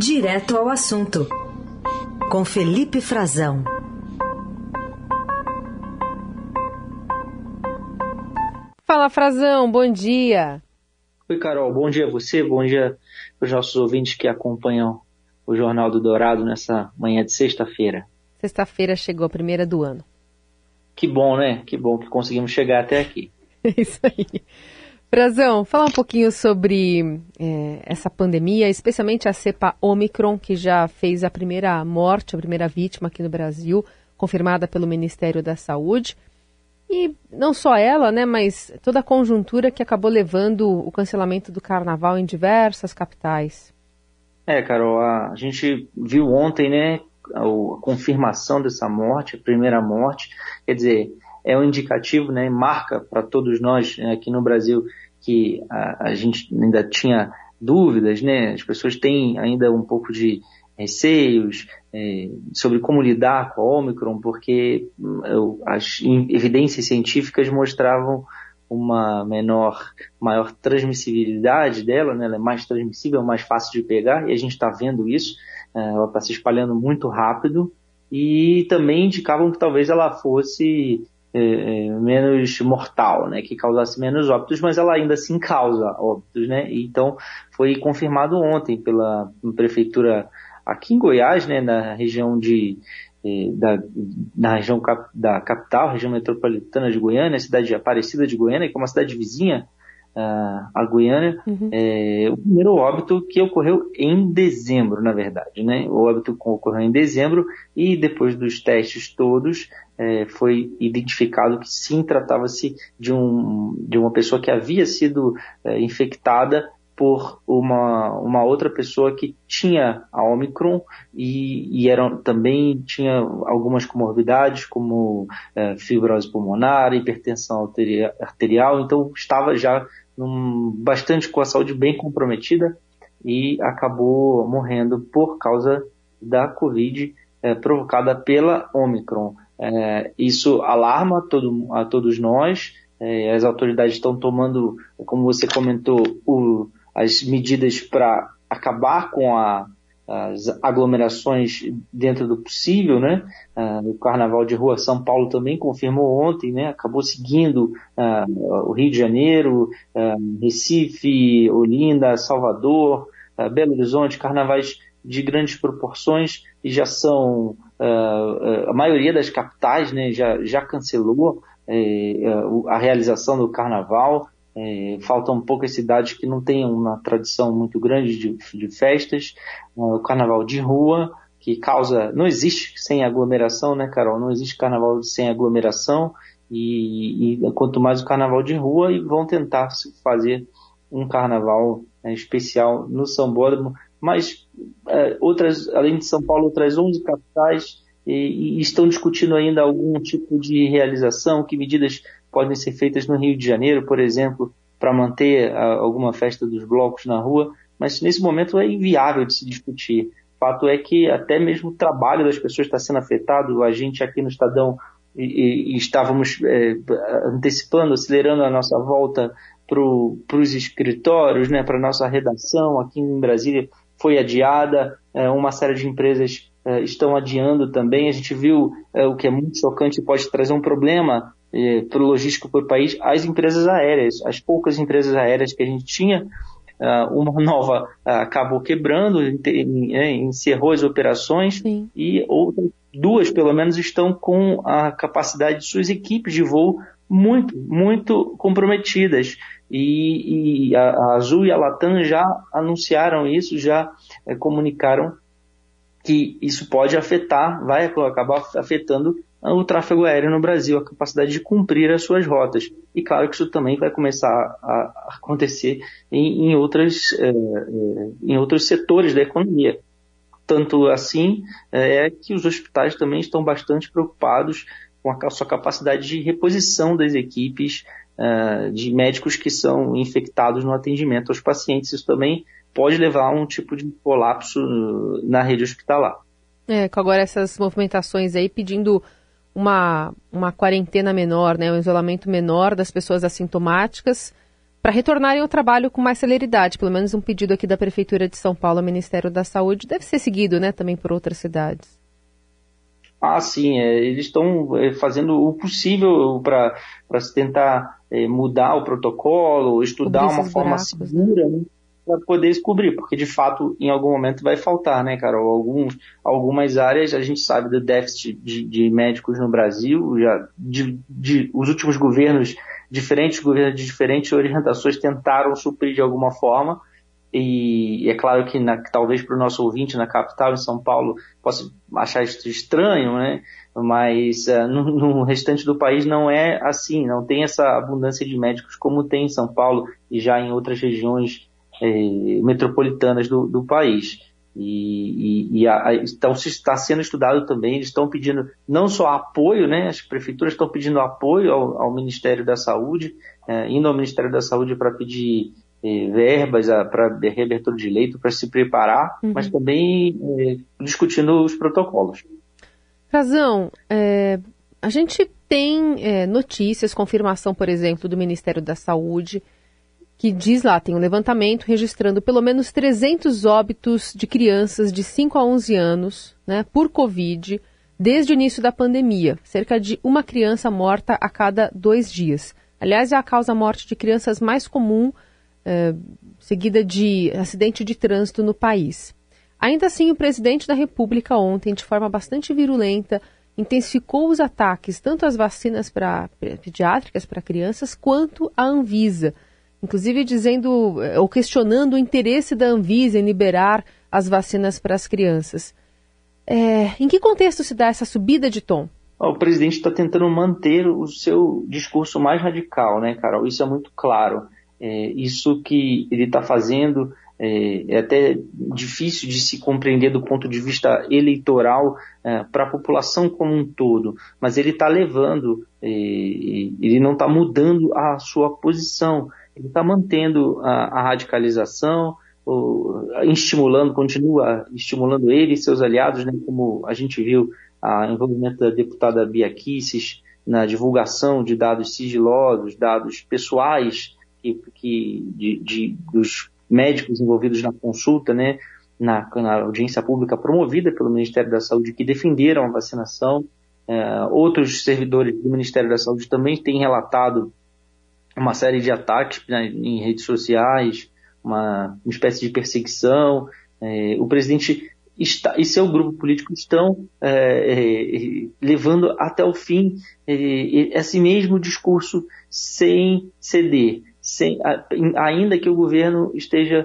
Direto ao assunto, com Felipe Frazão. Fala, Frazão, bom dia. Oi, Carol, bom dia a você, bom dia para os nossos ouvintes que acompanham o Jornal do Dourado nessa manhã de sexta-feira. Sexta-feira chegou a primeira do ano. Que bom, né? Que bom que conseguimos chegar até aqui. É isso aí. Frazão, fala um pouquinho sobre é, essa pandemia, especialmente a cepa Omicron, que já fez a primeira morte, a primeira vítima aqui no Brasil, confirmada pelo Ministério da Saúde. E não só ela, né, mas toda a conjuntura que acabou levando o cancelamento do carnaval em diversas capitais. É, Carol, a gente viu ontem, né, a confirmação dessa morte, a primeira morte. Quer dizer, é um indicativo, né, marca para todos nós né, aqui no Brasil que a, a, gente ainda tinha dúvidas, né, as pessoas têm ainda um pouco de receios é, sobre como lidar com a Omicron, porque hum, as evidências científicas mostravam uma menor, maior transmissibilidade dela, né? ela é mais transmissível, mais fácil de pegar, e a gente está vendo isso, é, ela está se espalhando muito rápido, e também indicavam que talvez ela fosse é, é, menos mortal, né, que causasse menos óbitos, mas ela ainda assim causa óbitos, né, então foi confirmado ontem pela prefeitura aqui em Goiás, né, na região de é, da, na região cap, da capital, região metropolitana de Goiânia, cidade de Aparecida de Goiânia, que é uma cidade vizinha a Guiana, uhum. é, o primeiro óbito que ocorreu em dezembro, na verdade, né? O óbito ocorreu em dezembro e depois dos testes todos é, foi identificado que sim tratava-se de, um, de uma pessoa que havia sido é, infectada por uma, uma outra pessoa que tinha a Omicron e, e era, também tinha algumas comorbidades como é, fibrose pulmonar, hipertensão arterial, então estava já num, bastante com a saúde bem comprometida e acabou morrendo por causa da Covid é, provocada pela Omicron. É, isso alarma todo, a todos nós. É, as autoridades estão tomando, como você comentou, o, as medidas para acabar com a, as aglomerações dentro do possível, né? Uh, o Carnaval de Rua São Paulo também confirmou ontem, né? Acabou seguindo uh, o Rio de Janeiro, uh, Recife, Olinda, Salvador, Belo Horizonte, carnavais de grandes proporções e já são a maioria das capitais, né? Já já cancelou eh, a realização do Carnaval. É, faltam poucas cidades que não tenham uma tradição muito grande de, de festas. É, o carnaval de rua, que causa. Não existe sem aglomeração, né, Carol? Não existe carnaval sem aglomeração. E, e quanto mais o carnaval de rua, e vão tentar fazer um carnaval é, especial no São Bódromo. Mas é, outras, além de São Paulo, outras 11 capitais e, e estão discutindo ainda algum tipo de realização, que medidas podem ser feitas no Rio de Janeiro, por exemplo, para manter a, alguma festa dos blocos na rua, mas nesse momento é inviável de se discutir. Fato é que até mesmo o trabalho das pessoas está sendo afetado. A gente aqui no Estadão e, e estávamos é, antecipando, acelerando a nossa volta para os escritórios, né, para a nossa redação aqui em Brasília foi adiada, é, uma série de empresas é, estão adiando também. A gente viu o que é muito chocante e pode trazer um problema eh, para o logístico para o país, as empresas aéreas, as poucas empresas aéreas que a gente tinha, uh, uma nova uh, acabou quebrando, né, encerrou as operações Sim. e outras duas, pelo menos, estão com a capacidade de suas equipes de voo muito, muito comprometidas. E, e a, a, Azul e a Latam já anunciaram isso, já é, comunicaram que isso pode afetar, vai acabar afetando o tráfego aéreo no Brasil, a capacidade de cumprir as suas rotas. E claro que isso também vai começar a, acontecer em, em, outras, é, é, em outros setores da economia. Tanto assim é, é que os hospitais também estão bastante preocupados com a sua capacidade de reposição das equipes de médicos que são infectados no atendimento aos pacientes. Isso também pode levar a um tipo de colapso na rede hospitalar. É, com agora essas movimentações aí pedindo uma, uma quarentena menor, né, um isolamento menor das pessoas assintomáticas, para retornarem ao trabalho com mais celeridade. Pelo menos um pedido aqui da Prefeitura de São Paulo ao Ministério da Saúde deve ser seguido né, também por outras cidades. Ah, sim, é, eles estão é, fazendo o possível para se tentar é, mudar o protocolo, estudar uma forma buracos, né? segura né? Para poder descobrir, porque de fato em algum momento vai faltar, né, Carol? Alguns, algumas áreas a gente sabe do déficit de, de médicos no Brasil, já de, de, os últimos governos, diferentes governos de diferentes orientações tentaram suprir de alguma forma, e é claro que na, talvez para o nosso ouvinte na capital, em São Paulo, possa achar isso estranho, né? Mas uh, no, no, restante do país não é assim, não tem essa abundância de médicos como tem em São Paulo e já em outras regiões eh, metropolitanas do, do país. E, e, e a, então se está sendo estudado também, eles estão pedindo não só apoio, né? As prefeituras estão pedindo apoio ao, ao Ministério da Saúde, eh, indo ao Ministério da Saúde para pedir eh, verbas para reabertura de leito, para se preparar, uhum. mas também eh, discutindo os protocolos. Razão, é, a gente tem é, notícias, confirmação, por exemplo, do Ministério da Saúde, que diz lá, tem um levantamento registrando pelo menos 300 óbitos de crianças de 5 a 11 anos né, por Covid desde o início da pandemia, cerca de uma criança morta a cada dois dias. Aliás, é a causa-morte de crianças mais comum é, seguida de acidente de trânsito no país. Ainda assim, o presidente da República ontem, de forma bastante virulenta, intensificou os ataques tanto às vacinas pra, pediátricas para crianças quanto à Anvisa, inclusive dizendo eh, ou questionando o interesse da Anvisa em liberar as vacinas para as crianças. É, em que contexto se dá essa subida de tom? O presidente está tentando manter o seu discurso mais radical, né, Carol? Isso é muito claro. É, isso que ele está fazendo é, é, até difícil de se compreender do ponto de vista eleitoral é, para a população como um todo, mas ele está levando, ele não está mudando a sua posição, ele está mantendo a, a radicalização, estimulando, continua estimulando ele e seus aliados, né, como a gente viu o envolvimento da deputada Bia Kisses na divulgação de dados sigilosos, dados pessoais que, que de, de, dos médicos envolvidos na consulta, né, na, na, audiência pública promovida pelo Ministério da Saúde, que defenderam a vacinação. É, outros servidores do Ministério da Saúde também têm relatado uma série de ataques né, em redes sociais, uma, uma espécie de perseguição. É, o presidente está, e seu grupo político estão é, é levando até o fim é, esse mesmo discurso sem ceder sem, ainda que o governo esteja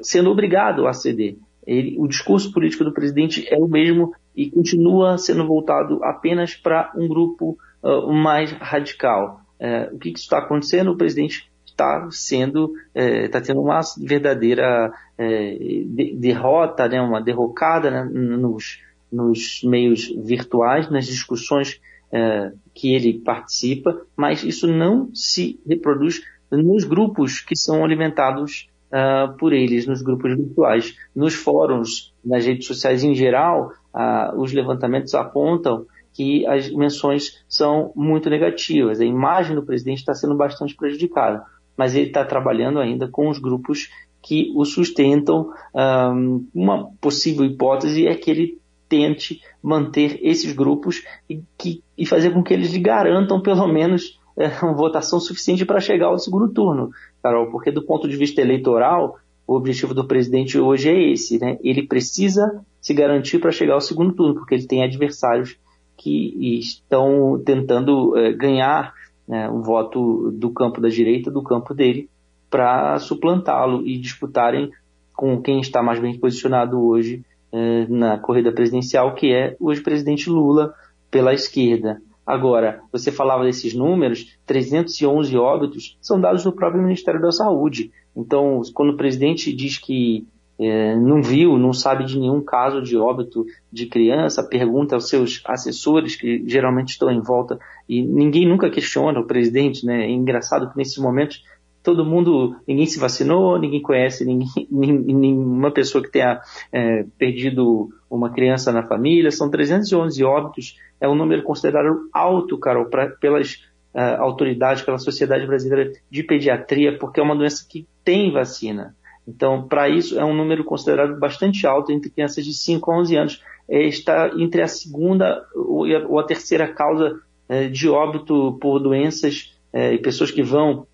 sendo obrigado a ceder. Ele, o discurso político do presidente é o mesmo e continua sendo voltado apenas para um grupo uh, mais radical. Uh, o que, que está acontecendo? O presidente está sendo, está uh, tendo uma verdadeira é, de, derrota, né, uma derrocada né, nos, nos meios virtuais, nas discussões é, que ele participa, mas isso não se reproduz nos grupos que são alimentados uh, por eles, nos grupos virtuais. Nos fóruns, nas redes sociais em geral, uh, os levantamentos apontam que as menções são muito negativas. A imagem do presidente está sendo bastante prejudicada, mas ele está trabalhando ainda com os grupos que o sustentam. Um, uma possível hipótese é que ele tente manter esses grupos e, que, e fazer com que eles lhe garantam, pelo menos, é, uma votação suficiente para chegar ao segundo turno, Carol, porque do ponto de vista eleitoral, o objetivo do presidente hoje é esse, né? Ele precisa se garantir para chegar ao segundo turno, porque ele tem adversários que estão tentando é, ganhar né, o voto do campo da direita, do campo dele, para suplantá-lo e disputarem com quem está mais bem posicionado hoje eh, na corrida presidencial, que é o ex-presidente Lula pela esquerda. Agora, você falava desses números, 311 óbitos são dados do próprio Ministério da Saúde. Então, quando o presidente diz que é, não viu, não sabe de nenhum caso de óbito de criança, pergunta aos seus assessores, que geralmente estão em volta, e ninguém nunca questiona o presidente, né? É engraçado que nesses momentos todo mundo, ninguém se vacinou, ninguém conhece ninguém, nenhuma pessoa que tenha é, perdido uma criança na família, são 311 óbitos, é um número considerado alto, Carol, pra, pelas uh, autoridade, pela Sociedade Brasileira de Pediatria, porque é uma doença que tem vacina. Então, para isso, é um número considerado bastante alto entre crianças de 5 a 11 anos. É, está entre a segunda ou a terceira causa é, de óbito por doenças é, e pessoas que vão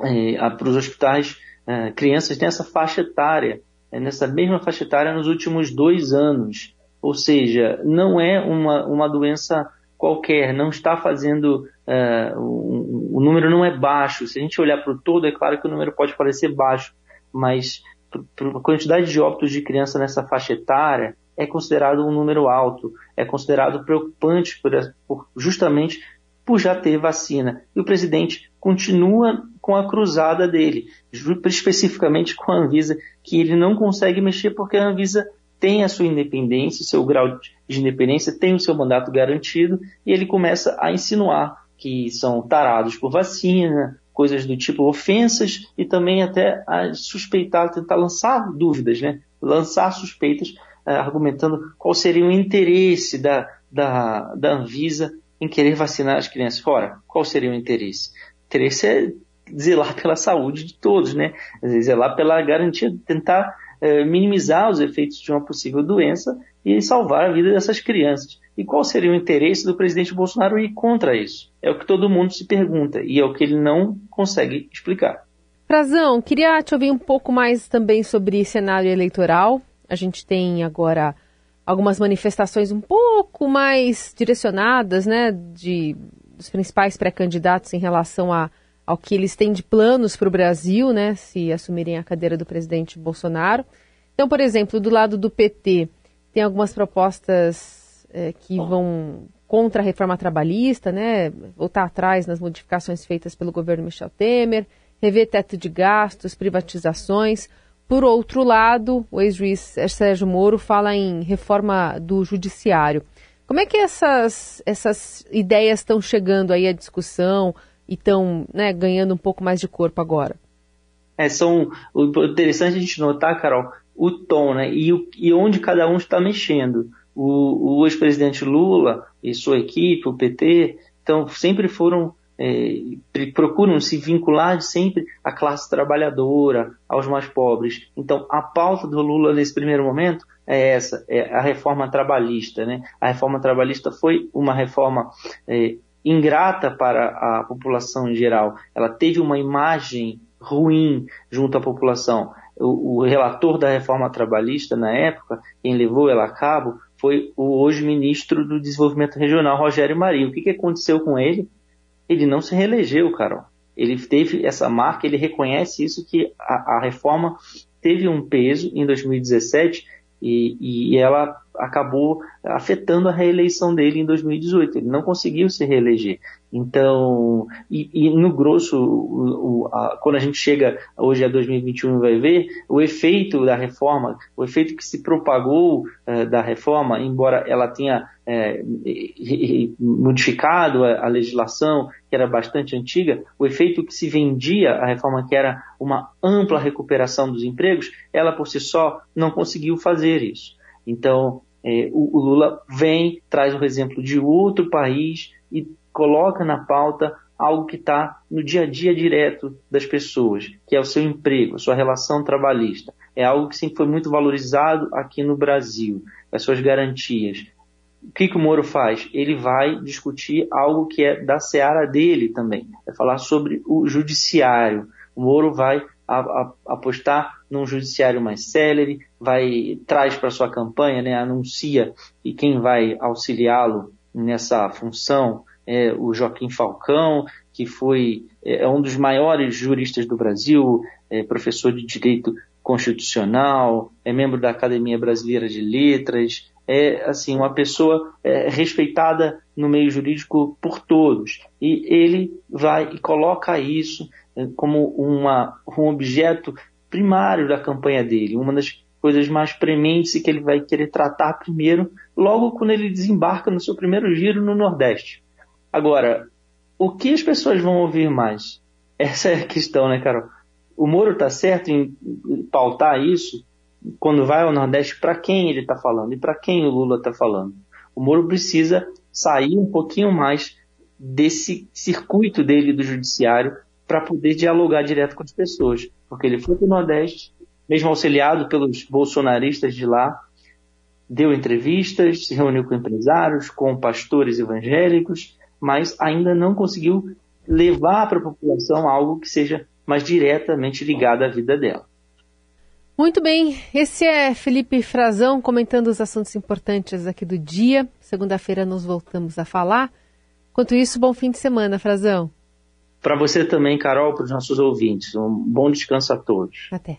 é, para os hospitais, é, crianças nessa faixa etária, é, nessa mesma faixa etária nos últimos dois anos. Ou seja, não é uma, uma doença qualquer, não está fazendo. Uh, o, o, número não é baixo. Se a gente olhar para o todo, é claro que o número pode parecer baixo, mas a quantidade de óbitos de criança nessa faixa etária é considerado um número alto, é considerado preocupante por, por, justamente por já ter vacina. E o presidente continua com a cruzada dele, especificamente com a Anvisa, que ele não consegue mexer porque a Anvisa tem a sua independência, o seu grau de independência, tem o seu mandato garantido, e ele começa a insinuar que são tarados por vacina, coisas do tipo ofensas e também até suspeitar, tentar lançar dúvidas, né? lançar suspeitas, uh, argumentando qual seria o interesse da, da, da Anvisa em querer vacinar as crianças. Ora, qual seria o interesse? O interesse é zelar pela saúde de todos, né? zelar pela garantia, tentar uh, minimizar os efeitos de uma possível doença e salvar a vida dessas crianças. E qual seria o interesse do presidente Bolsonaro ir contra isso? É o que todo mundo se pergunta e é o que ele não consegue explicar. Frazão, queria te ouvir um pouco mais também sobre cenário eleitoral. A gente tem agora algumas manifestações um pouco mais direcionadas, né, de dos principais pré-candidatos em relação a, ao que eles têm de planos para o Brasil, né, se assumirem a cadeira do presidente Bolsonaro. Então, por exemplo, do lado do PT, tem algumas propostas é, que vão contra a reforma trabalhista, né, voltar atrás nas modificações feitas pelo governo Michel Temer, rever teto de gastos, privatizações. Por outro lado, o ex-juiz Sérgio Moro fala em reforma do judiciário. Como é que essas, essas ideias estão chegando aí à discussão e estão né, ganhando um pouco mais de corpo agora? É, são, o interessante a gente notar, Carol, o tom né, e, o, e onde cada um está mexendo o, o ex-presidente Lula e sua equipe, o PT, então sempre foram é, procuram se vincular sempre à classe trabalhadora, aos mais pobres. Então, a pauta do Lula nesse primeiro momento é essa, é a reforma trabalhista. Né? A reforma trabalhista foi uma reforma é, ingrata para a população em geral. Ela teve uma imagem ruim junto à população. O, o relator da reforma trabalhista, na época, quem levou ela a cabo, foi o hoje ministro do Desenvolvimento Regional, Rogério Marinho. O que, que aconteceu com ele? Ele não se reelegeu, Carol. Ele teve essa marca, ele reconhece isso, que a, a reforma teve um peso em 2017 e, e, ela acabou afetando a reeleição dele em 2018. Ele não conseguiu se reeleger. Então, e, e no grosso, o, o, a, quando a gente chega hoje a 2021 vai ver, o efeito da reforma, o efeito que se propagou uh, da reforma, embora ela tenha é, modificado a, a, legislação, que era bastante antiga, o efeito que se vendia a reforma, que era uma ampla recuperação dos empregos, ela por si só não conseguiu fazer isso. Então, é, o, o Lula vem, traz o exemplo de outro país e coloca na pauta algo que está no dia a dia direto das pessoas, que é o seu emprego, a sua relação trabalhista. É algo que sempre foi muito valorizado aqui no Brasil, as suas garantias. O que, que o Moro faz? Ele vai discutir algo que é da seara dele também, vai falar sobre o judiciário. O Moro vai a, a, apostar num judiciário mais célere, vai traz para sua campanha, né, anuncia e quem vai auxiliá-lo nessa função é, o Joaquim Falcão, que foi é, é, um dos maiores juristas do Brasil, é, professor de direito constitucional, é membro da Academia Brasileira de Letras, é assim uma pessoa é, respeitada no meio jurídico por todos. E ele vai e coloca isso é, como uma, um objeto primário da campanha dele, uma das coisas mais prementes e que ele vai querer tratar primeiro, logo quando ele desembarca no seu primeiro giro no Nordeste. Agora, o que as pessoas vão ouvir mais? Essa é a questão, né, Carol? O Moro está certo em pautar isso quando vai ao Nordeste para quem ele está falando e para quem o Lula está falando. O Moro precisa sair um pouquinho mais desse circuito dele do judiciário para poder dialogar direto com as pessoas. Porque ele foi para o Nordeste, mesmo auxiliado pelos bolsonaristas de lá, deu entrevistas, se reuniu com empresários, com pastores evangélicos, mas ainda não conseguiu levar para a população algo que seja mais diretamente ligado à vida dela. Muito bem, esse é Felipe Frazão comentando os assuntos importantes aqui do dia. Segunda-feira nos voltamos a falar. Enquanto isso, bom fim de semana, Frazão. Para você também, Carol, para os nossos ouvintes. Um bom descanso a todos. Até.